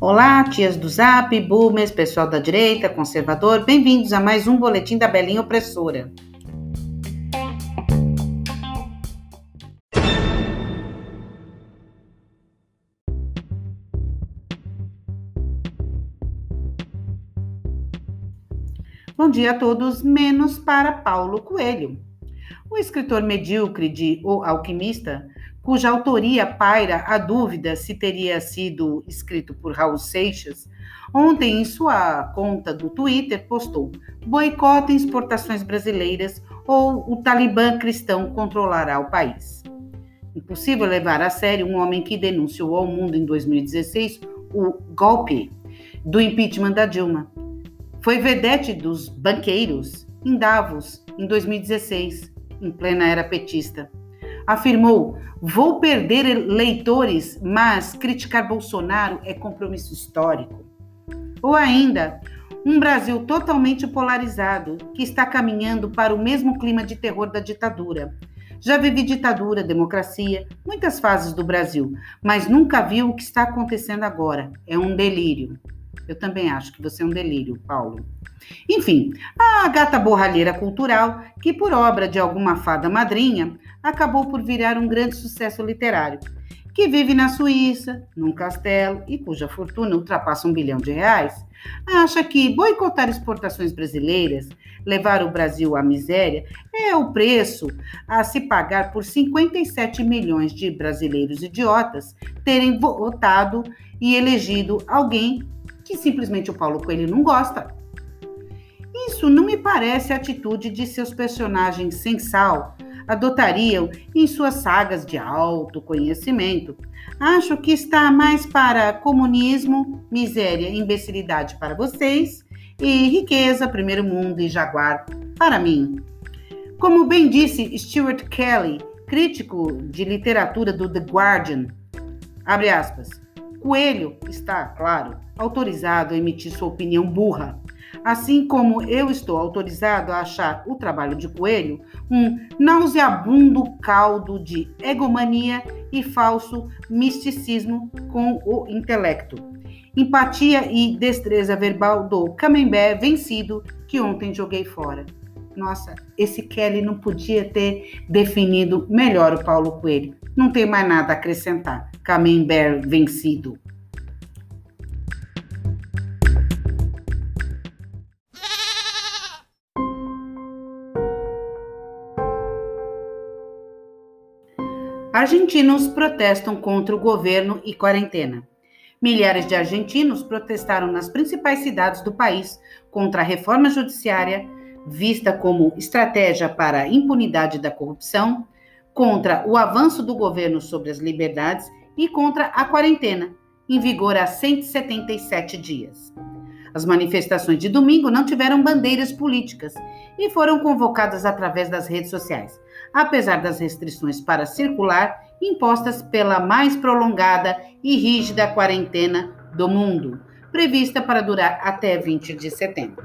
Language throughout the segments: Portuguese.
Olá, tias do Zap, boomers, pessoal da direita, conservador, bem-vindos a mais um boletim da Belinha Opressora. Bom dia a todos, menos para Paulo Coelho. O escritor medíocre de O Alquimista, cuja autoria paira a dúvida se teria sido escrito por Raul Seixas, ontem em sua conta do Twitter postou: boicotem exportações brasileiras ou o Talibã cristão controlará o país. Impossível levar a sério um homem que denunciou ao mundo em 2016 o golpe do impeachment da Dilma foi vedete dos banqueiros em Davos em 2016, em plena era petista. Afirmou: vou perder leitores, mas criticar Bolsonaro é compromisso histórico. Ou ainda, um Brasil totalmente polarizado, que está caminhando para o mesmo clima de terror da ditadura. Já vivi ditadura, democracia, muitas fases do Brasil, mas nunca vi o que está acontecendo agora. É um delírio. Eu também acho que você é um delírio, Paulo. Enfim, a gata borralheira cultural, que por obra de alguma fada madrinha, acabou por virar um grande sucesso literário, que vive na Suíça, num castelo e cuja fortuna ultrapassa um bilhão de reais, acha que boicotar exportações brasileiras, levar o Brasil à miséria, é o preço a se pagar por 57 milhões de brasileiros idiotas terem votado e elegido alguém que simplesmente o Paulo Coelho não gosta. Isso não me parece a atitude de seus personagens sem sal adotariam em suas sagas de autoconhecimento. Acho que está mais para comunismo, miséria e imbecilidade para vocês e riqueza, primeiro mundo e jaguar para mim. Como bem disse Stuart Kelly, crítico de literatura do The Guardian, abre aspas, Coelho está, claro, autorizado a emitir sua opinião burra, assim como eu estou autorizado a achar o trabalho de Coelho um nauseabundo caldo de egomania e falso misticismo com o intelecto. Empatia e destreza verbal do camembert vencido que ontem joguei fora. Nossa, esse Kelly não podia ter definido melhor o Paulo Coelho. Não tem mais nada a acrescentar. Camembert vencido. Argentinos protestam contra o governo e quarentena. Milhares de argentinos protestaram nas principais cidades do país contra a reforma judiciária, vista como estratégia para a impunidade da corrupção, contra o avanço do governo sobre as liberdades e contra a quarentena, em vigor há 177 dias. As manifestações de domingo não tiveram bandeiras políticas e foram convocadas através das redes sociais, apesar das restrições para circular impostas pela mais prolongada e rígida quarentena do mundo, prevista para durar até 20 de setembro.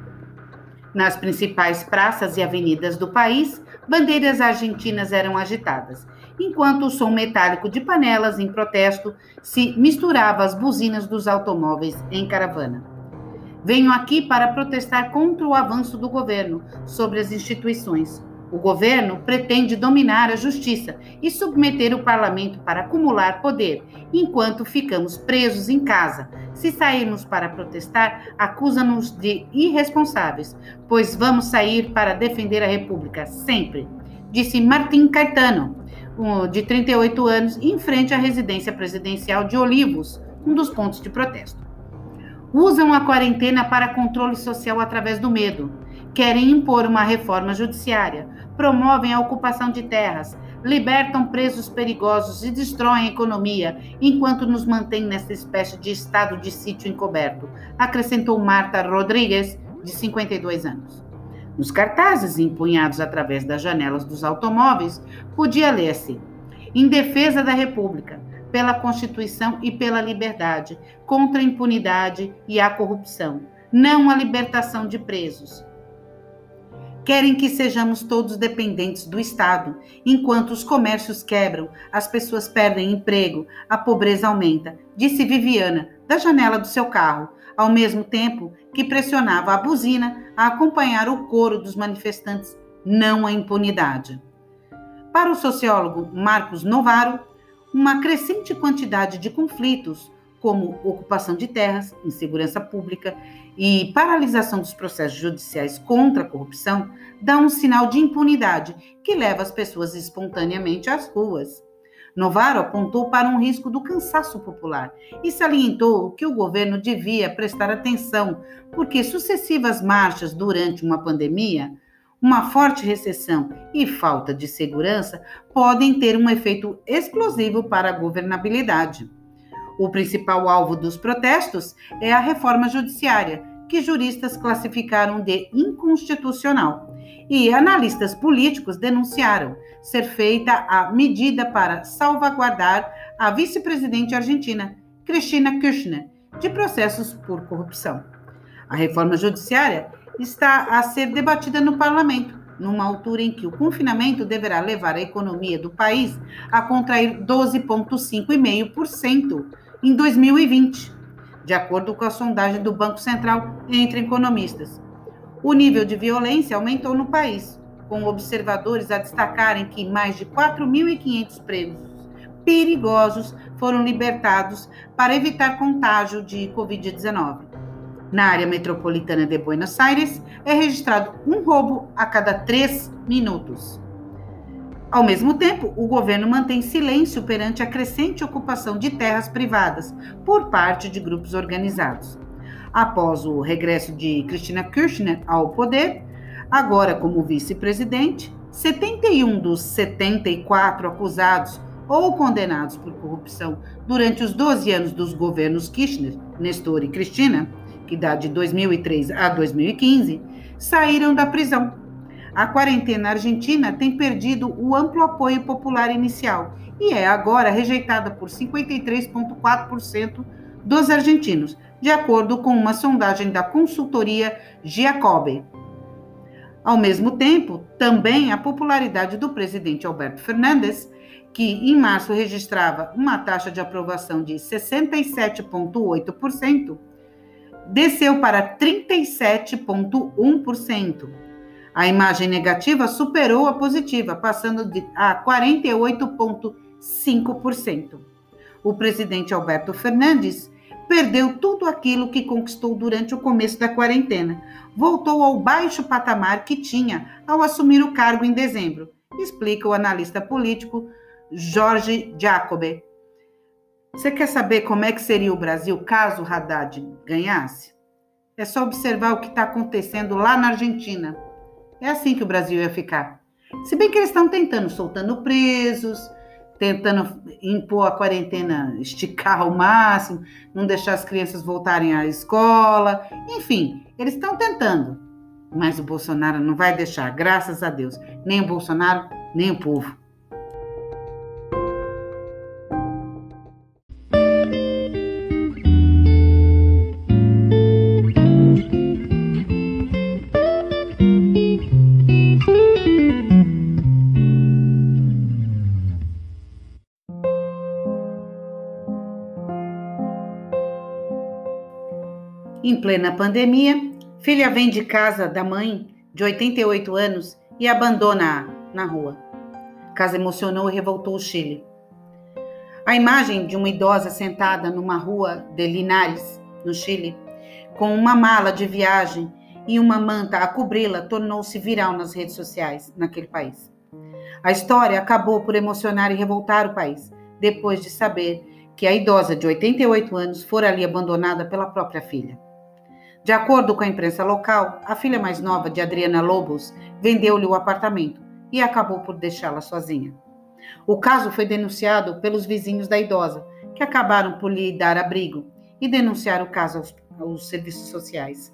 Nas principais praças e avenidas do país, bandeiras argentinas eram agitadas, enquanto o som metálico de panelas em protesto se misturava às buzinas dos automóveis em caravana. Venho aqui para protestar contra o avanço do governo sobre as instituições, o governo pretende dominar a justiça e submeter o parlamento para acumular poder, enquanto ficamos presos em casa. Se sairmos para protestar, acusa-nos de irresponsáveis, pois vamos sair para defender a República sempre, disse Martim Caetano, de 38 anos, em frente à residência presidencial de Olivos, um dos pontos de protesto. Usam a quarentena para controle social através do medo querem impor uma reforma judiciária, promovem a ocupação de terras, libertam presos perigosos e destroem a economia, enquanto nos mantém nessa espécie de estado de sítio encoberto, acrescentou Marta Rodrigues, de 52 anos. Nos cartazes empunhados através das janelas dos automóveis, podia ler-se: Em defesa da República, pela Constituição e pela liberdade, contra a impunidade e a corrupção, não a libertação de presos Querem que sejamos todos dependentes do Estado. Enquanto os comércios quebram, as pessoas perdem emprego, a pobreza aumenta, disse Viviana, da janela do seu carro, ao mesmo tempo que pressionava a buzina a acompanhar o coro dos manifestantes, não a impunidade. Para o sociólogo Marcos Novaro, uma crescente quantidade de conflitos, como ocupação de terras, insegurança pública e paralisação dos processos judiciais contra a corrupção, dá um sinal de impunidade que leva as pessoas espontaneamente às ruas. Novaro apontou para um risco do cansaço popular e salientou que o governo devia prestar atenção, porque sucessivas marchas durante uma pandemia, uma forte recessão e falta de segurança podem ter um efeito explosivo para a governabilidade. O principal alvo dos protestos é a reforma judiciária, que juristas classificaram de inconstitucional. E analistas políticos denunciaram ser feita a medida para salvaguardar a vice-presidente argentina, Cristina Kirchner, de processos por corrupção. A reforma judiciária está a ser debatida no parlamento, numa altura em que o confinamento deverá levar a economia do país a contrair 12,5,5% em 2020, de acordo com a sondagem do Banco Central entre economistas. O nível de violência aumentou no país, com observadores a destacarem que mais de 4.500 presos perigosos foram libertados para evitar contágio de Covid-19. Na área metropolitana de Buenos Aires, é registrado um roubo a cada três minutos. Ao mesmo tempo, o governo mantém silêncio perante a crescente ocupação de terras privadas por parte de grupos organizados. Após o regresso de Cristina Kirchner ao poder, agora como vice-presidente, 71 dos 74 acusados ou condenados por corrupção durante os 12 anos dos governos Kirchner, Nestor e Cristina, que dá de 2003 a 2015, saíram da prisão a quarentena argentina tem perdido o amplo apoio popular inicial e é agora rejeitada por 53,4% dos argentinos, de acordo com uma sondagem da consultoria Giacobbe. Ao mesmo tempo, também a popularidade do presidente Alberto Fernandes, que em março registrava uma taxa de aprovação de 67,8%, desceu para 37,1%. A imagem negativa superou a positiva, passando a 48,5%. O presidente Alberto Fernandes perdeu tudo aquilo que conquistou durante o começo da quarentena. Voltou ao baixo patamar que tinha ao assumir o cargo em dezembro, explica o analista político Jorge Jacobe. Você quer saber como é que seria o Brasil caso Haddad ganhasse? É só observar o que está acontecendo lá na Argentina. É assim que o Brasil ia ficar. Se bem que eles estão tentando, soltando presos, tentando impor a quarentena, esticar ao máximo, não deixar as crianças voltarem à escola. Enfim, eles estão tentando. Mas o Bolsonaro não vai deixar, graças a Deus. Nem o Bolsonaro, nem o povo. Em plena pandemia, filha vem de casa da mãe, de 88 anos, e abandona-a na rua. Casa emocionou e revoltou o Chile. A imagem de uma idosa sentada numa rua de Linares, no Chile, com uma mala de viagem e uma manta a cobri-la, tornou-se viral nas redes sociais naquele país. A história acabou por emocionar e revoltar o país, depois de saber que a idosa de 88 anos fora ali abandonada pela própria filha. De acordo com a imprensa local, a filha mais nova de Adriana Lobos vendeu-lhe o apartamento e acabou por deixá-la sozinha. O caso foi denunciado pelos vizinhos da idosa, que acabaram por lhe dar abrigo e denunciaram o caso aos, aos serviços sociais.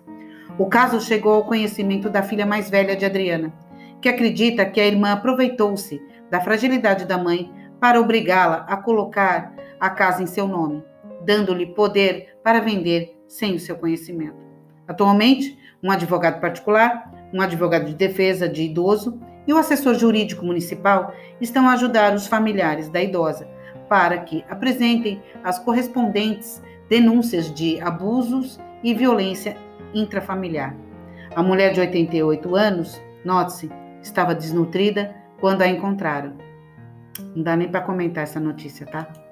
O caso chegou ao conhecimento da filha mais velha de Adriana, que acredita que a irmã aproveitou-se da fragilidade da mãe para obrigá-la a colocar a casa em seu nome, dando-lhe poder para vender sem o seu conhecimento. Atualmente, um advogado particular um advogado de defesa de idoso e o assessor jurídico municipal estão a ajudar os familiares da idosa para que apresentem as correspondentes denúncias de abusos e violência intrafamiliar. A mulher de 88 anos, note-se, estava desnutrida quando a encontraram. Não dá nem para comentar essa notícia, tá?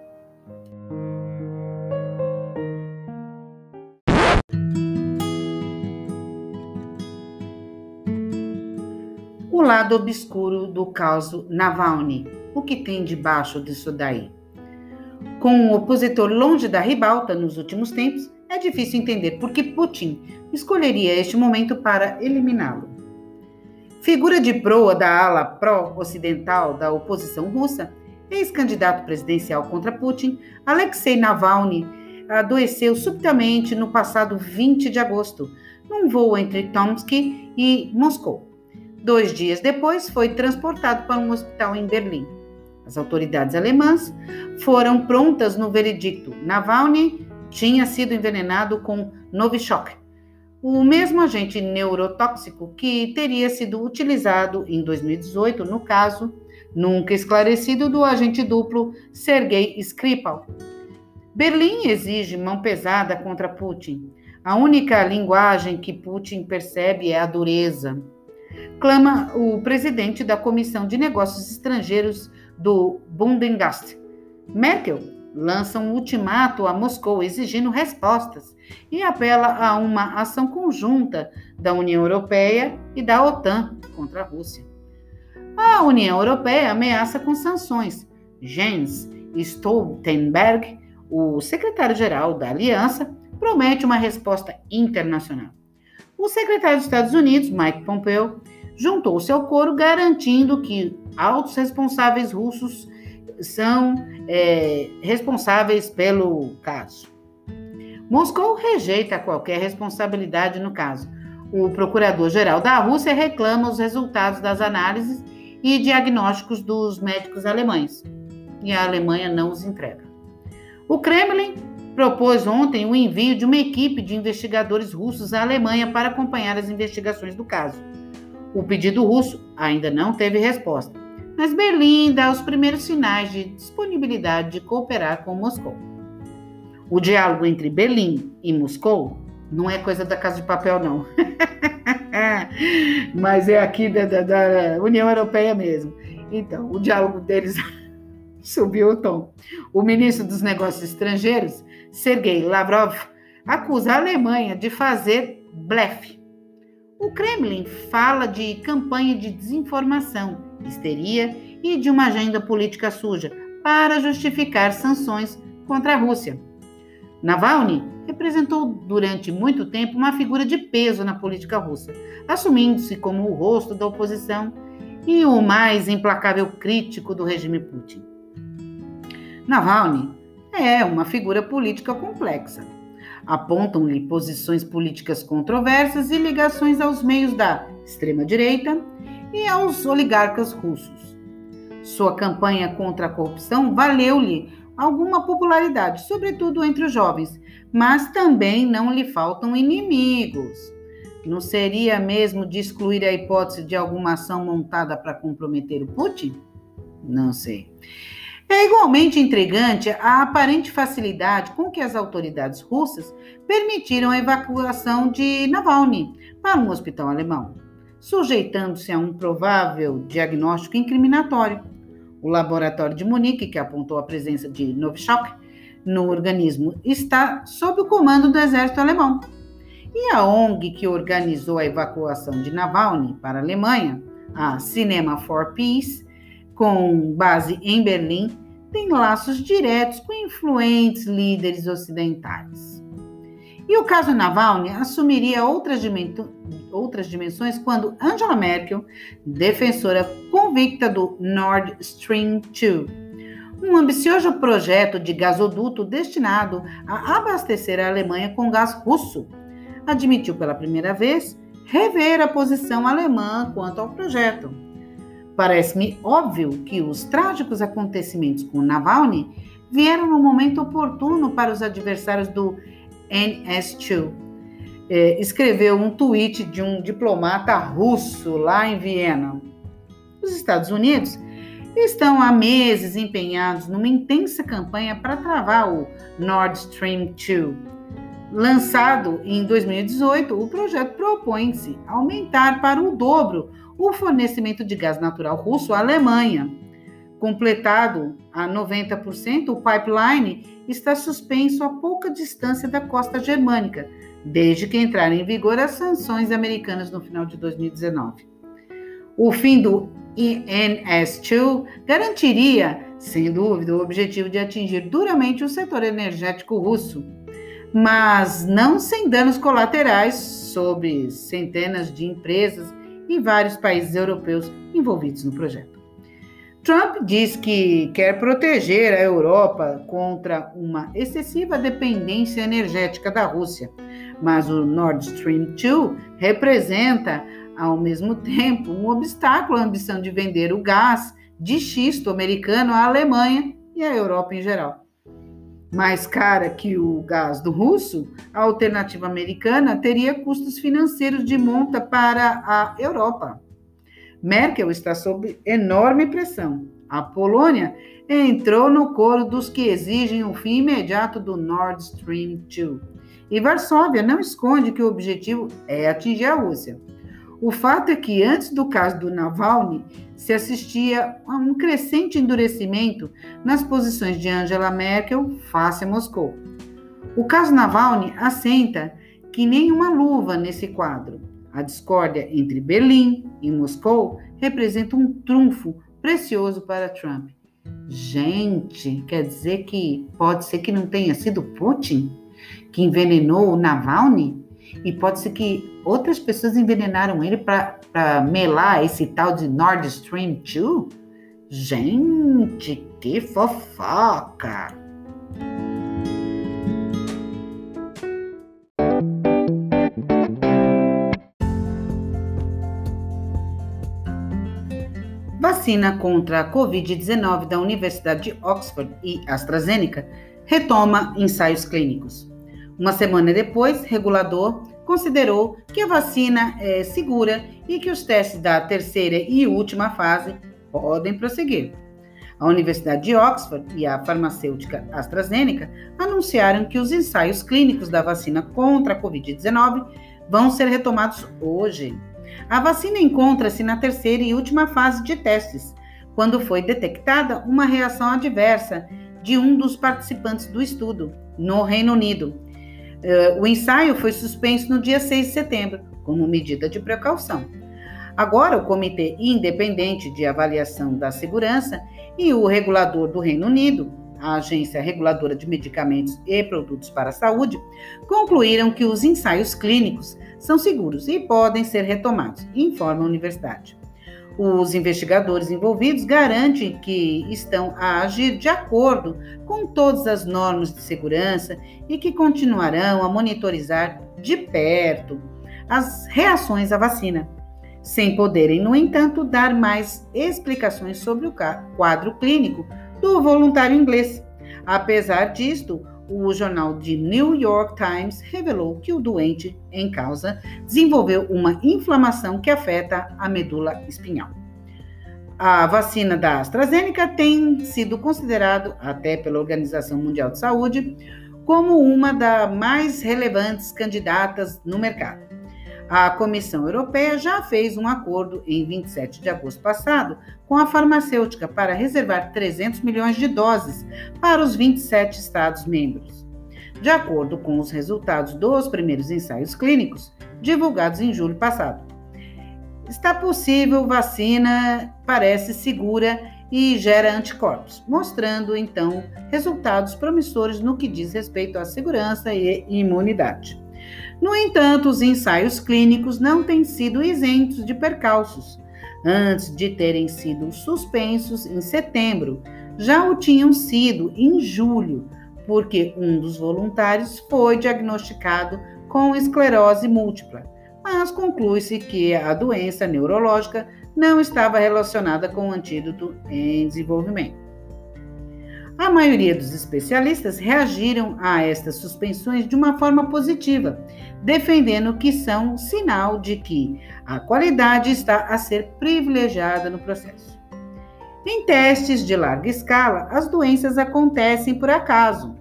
Lado obscuro do caso Navalny. O que tem debaixo disso daí? Com um opositor longe da ribalta nos últimos tempos, é difícil entender por que Putin escolheria este momento para eliminá-lo. Figura de proa da ala pró-ocidental da oposição russa, ex-candidato presidencial contra Putin, Alexei Navalny adoeceu subitamente no passado 20 de agosto, num voo entre Tomsk e Moscou. Dois dias depois, foi transportado para um hospital em Berlim. As autoridades alemãs foram prontas no veredicto. Navalny tinha sido envenenado com Novichok, o mesmo agente neurotóxico que teria sido utilizado em 2018 no caso nunca esclarecido do agente duplo Sergei Skripal. Berlim exige mão pesada contra Putin. A única linguagem que Putin percebe é a dureza. Clama o presidente da Comissão de Negócios Estrangeiros do Bundengast. Merkel lança um ultimato a Moscou exigindo respostas e apela a uma ação conjunta da União Europeia e da OTAN contra a Rússia. A União Europeia ameaça com sanções. Jens Stoltenberg, o secretário-geral da aliança, promete uma resposta internacional. O secretário dos Estados Unidos, Mike Pompeo, juntou-se ao coro garantindo que altos responsáveis russos são é, responsáveis pelo caso. Moscou rejeita qualquer responsabilidade no caso. O procurador-geral da Rússia reclama os resultados das análises e diagnósticos dos médicos alemães, e a Alemanha não os entrega. O Kremlin propôs ontem o envio de uma equipe de investigadores russos à Alemanha para acompanhar as investigações do caso. O pedido russo ainda não teve resposta, mas Berlim dá os primeiros sinais de disponibilidade de cooperar com Moscou. O diálogo entre Berlim e Moscou não é coisa da Casa de Papel, não. mas é aqui da, da, da União Europeia mesmo. Então, o diálogo deles subiu o tom. O ministro dos Negócios Estrangeiros, Sergei Lavrov, acusa a Alemanha de fazer blefe o Kremlin fala de campanha de desinformação, histeria e de uma agenda política suja para justificar sanções contra a Rússia. Navalny representou durante muito tempo uma figura de peso na política russa, assumindo-se como o rosto da oposição e o mais implacável crítico do regime Putin. Navalny é uma figura política complexa Apontam-lhe posições políticas controversas e ligações aos meios da extrema-direita e aos oligarcas russos. Sua campanha contra a corrupção valeu-lhe alguma popularidade, sobretudo entre os jovens, mas também não lhe faltam inimigos. Não seria mesmo de excluir a hipótese de alguma ação montada para comprometer o Putin? Não sei. É igualmente intrigante a aparente facilidade com que as autoridades russas permitiram a evacuação de Navalny para um hospital alemão, sujeitando-se a um provável diagnóstico incriminatório. O laboratório de Munique, que apontou a presença de Novichok no organismo, está sob o comando do exército alemão. E a ONG que organizou a evacuação de Navalny para a Alemanha, a Cinema for Peace, com base em Berlim, tem laços diretos com influentes líderes ocidentais. E o caso Navalny assumiria outras, outras dimensões quando Angela Merkel, defensora convicta do Nord Stream 2, um ambicioso projeto de gasoduto destinado a abastecer a Alemanha com gás russo, admitiu pela primeira vez rever a posição alemã quanto ao projeto. Parece-me óbvio que os trágicos acontecimentos com Navalny vieram no momento oportuno para os adversários do NS2. é, escreveu um tweet de um diplomata russo lá em Viena. Os Estados Unidos estão há meses empenhados numa intensa campanha para travar o Nord Stream 2. Lançado em 2018, o projeto propõe-se aumentar para o dobro o fornecimento de gás natural russo à Alemanha. Completado a 90%, o pipeline está suspenso a pouca distância da costa germânica, desde que entraram em vigor as sanções americanas no final de 2019. O fim do INS2 garantiria, sem dúvida, o objetivo de atingir duramente o setor energético russo, mas não sem danos colaterais sobre centenas de empresas e vários países europeus envolvidos no projeto. Trump diz que quer proteger a Europa contra uma excessiva dependência energética da Rússia, mas o Nord Stream 2 representa, ao mesmo tempo, um obstáculo à ambição de vender o gás de xisto americano à Alemanha e à Europa em geral. Mais cara que o gás do russo, a alternativa americana teria custos financeiros de monta para a Europa. Merkel está sob enorme pressão. A Polônia entrou no coro dos que exigem o fim imediato do Nord Stream 2. E Varsóvia não esconde que o objetivo é atingir a Rússia. O fato é que antes do caso do Navalny, se assistia a um crescente endurecimento nas posições de Angela Merkel face a Moscou. O caso Navalny assenta que nem uma luva nesse quadro. A discórdia entre Berlim e Moscou representa um trunfo precioso para Trump. Gente, quer dizer que pode ser que não tenha sido Putin que envenenou o Navalny? E pode ser que outras pessoas envenenaram ele para melar esse tal de Nord Stream 2? Gente, que fofoca! vacina contra a Covid-19 da Universidade de Oxford e AstraZeneca retoma ensaios clínicos. Uma semana depois, regulador considerou que a vacina é segura e que os testes da terceira e última fase podem prosseguir. A Universidade de Oxford e a farmacêutica AstraZeneca anunciaram que os ensaios clínicos da vacina contra a Covid-19 vão ser retomados hoje. A vacina encontra-se na terceira e última fase de testes, quando foi detectada uma reação adversa de um dos participantes do estudo, no Reino Unido. Eh, o ensaio foi suspenso no dia 6 de setembro, como medida de precaução. Agora, o Comitê Independente de Avaliação da Segurança e o regulador do Reino Unido, a Agência Reguladora de Medicamentos e Produtos para a Saúde, concluíram que os ensaios clínicos são seguros e podem ser retomados, informa a universidade. Os investigadores envolvidos garantem que estão a agir de acordo com todas as normas de segurança e que continuarão a monitorizar de perto as reações à vacina, sem poderem, no entanto, dar mais explicações sobre o quadro clínico do voluntário inglês. Apesar disto, o jornal de New York Times revelou que o doente em causa desenvolveu uma inflamação que afeta a medula espinhal. A vacina da AstraZeneca tem sido considerado, até pela Organização Mundial de Saúde, como uma das mais relevantes candidatas no mercado. A Comissão Europeia já fez um acordo em 27 de agosto passado com a farmacêutica para reservar 300 milhões de doses para os 27 Estados-membros. De acordo com os resultados dos primeiros ensaios clínicos, divulgados em julho passado, está possível, vacina parece segura e gera anticorpos, mostrando então resultados promissores no que diz respeito à segurança e imunidade. No entanto, os ensaios clínicos não têm sido isentos de percalços. Antes de terem sido suspensos em setembro, já o tinham sido em julho, porque um dos voluntários foi diagnosticado com esclerose múltipla, mas conclui-se que a doença neurológica não estava relacionada com o antídoto em desenvolvimento. A maioria dos especialistas reagiram a estas suspensões de uma forma positiva, defendendo que são sinal de que a qualidade está a ser privilegiada no processo. Em testes de larga escala, as doenças acontecem por acaso,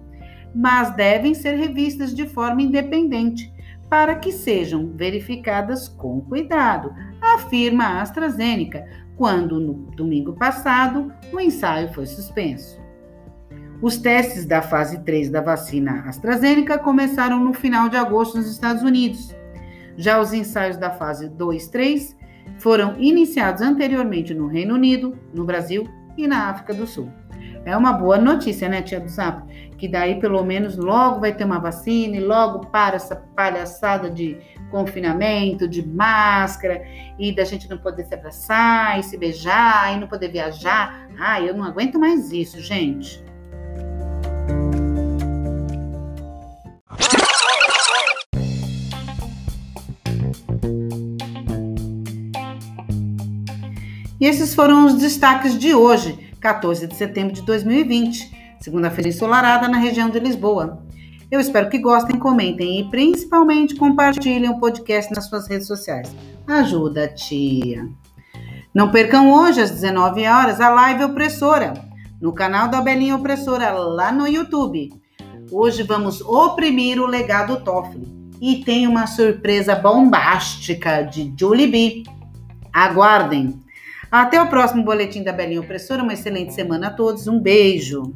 mas devem ser revistas de forma independente para que sejam verificadas com cuidado, afirma a AstraZeneca, quando no domingo passado o ensaio foi suspenso. Os testes da fase 3 da vacina AstraZeneca começaram no final de agosto nos Estados Unidos. Já os ensaios da fase 2-3 foram iniciados anteriormente no Reino Unido, no Brasil e na África do Sul. É uma boa notícia, né, tia do Zap? Que daí pelo menos logo vai ter uma vacina e logo para essa palhaçada de confinamento, de máscara e da gente não poder se abraçar e se beijar e não poder viajar. Ah, eu não aguento mais isso, gente. E esses foram os destaques de hoje, 14 de setembro de 2020, segunda-feira ensolarada na região de Lisboa. Eu espero que gostem, comentem e principalmente compartilhem o podcast nas suas redes sociais. Ajuda, tia. Não percam hoje às 19 horas a live opressora no canal da Belinha Opressora lá no YouTube. Hoje vamos oprimir o legado Toffoli e tem uma surpresa bombástica de Julie B. Aguardem! Até o próximo boletim da Belinha Opressora. Uma excelente semana a todos. Um beijo.